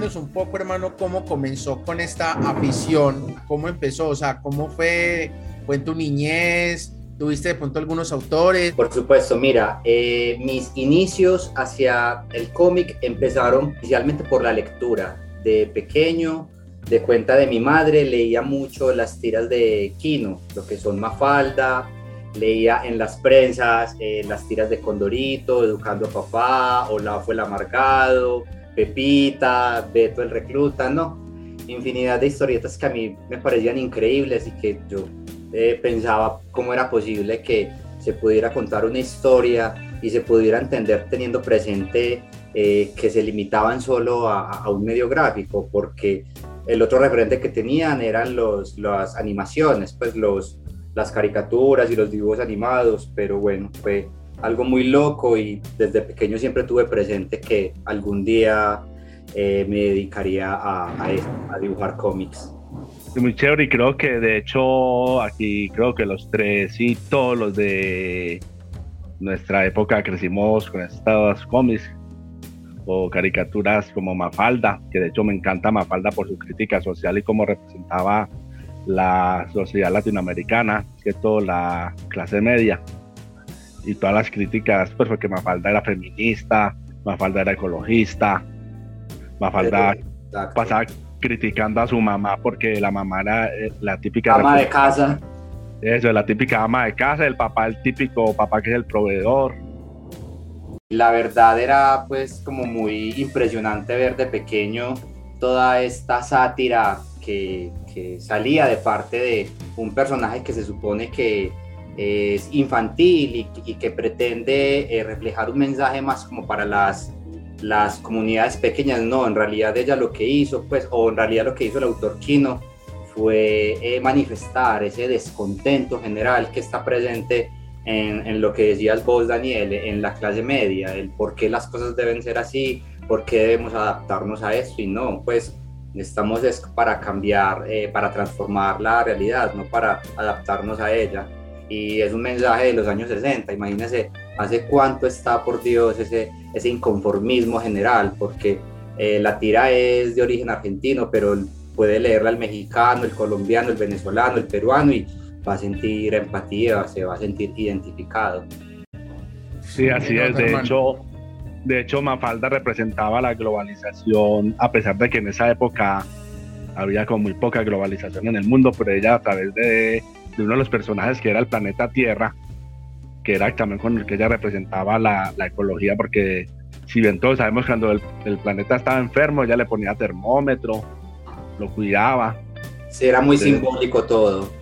cuéntenos un poco, hermano, cómo comenzó con esta afición, cómo empezó, o sea, cómo fue, fue en tu niñez, ¿Tuviste de pronto algunos autores? Por supuesto, mira, eh, mis inicios hacia el cómic empezaron inicialmente por la lectura. De pequeño, de cuenta de mi madre, leía mucho las tiras de Kino, lo que son Mafalda, leía en las prensas eh, las tiras de Condorito, Educando a Papá, Hola fue el amargado, Pepita, Beto el recluta, ¿no? Infinidad de historietas que a mí me parecían increíbles y que yo eh, pensaba cómo era posible que se pudiera contar una historia y se pudiera entender teniendo presente eh, que se limitaban solo a, un medio gráfico, porque el otro referente que tenían eran los, las animaciones, pues los, las caricaturas y los dibujos animados, pero bueno, fue algo muy loco y desde pequeño siempre tuve presente que algún día eh, me dedicaría a, a, a dibujar cómics. Muy chévere y creo que de hecho aquí creo que los tres y todos los de nuestra época crecimos con estos cómics o caricaturas como Mafalda, que de hecho me encanta Mafalda por su crítica social y cómo representaba la sociedad latinoamericana, que toda la clase media y todas las críticas, pues porque Mafalda era feminista, Mafalda era ecologista, Mafalda pasaba criticando a su mamá porque la mamá era eh, la típica ama de casa. Eso, la típica ama de casa, el papá, el típico papá que es el proveedor. La verdad era pues como muy impresionante ver de pequeño toda esta sátira que, salía de parte de un personaje que se supone que es infantil y, que pretende eh, reflejar un mensaje más como para las las comunidades pequeñas, no, en realidad ella lo que hizo, pues, o en realidad lo que hizo el autor Kino fue eh, manifestar ese descontento general que está presente en, en, lo que decías vos, Daniel, en la clase media, el por qué las cosas deben ser así, por qué debemos adaptarnos a esto y no, pues estamos es para cambiar, eh, para transformar la realidad, no para adaptarnos a ella. Y es un mensaje de los años 60, imagínense hace cuánto está, por Dios, ese, ese inconformismo general, porque eh, la tira es de origen argentino, pero puede leerla el mexicano, el colombiano, el venezolano, el peruano y va a sentir empatía, se va a sentir identificado. Sí, así es. De hecho, de hecho, Mafalda representaba la globalización, a pesar de que en esa época había como muy poca globalización en el mundo, pero ella a través de, de uno de los personajes que era el planeta Tierra, que era también con el que ella representaba la, la ecología, porque si bien todos sabemos cuando el, el, planeta estaba enfermo, ella le ponía termómetro, lo cuidaba. Sí, era muy simbólico todo.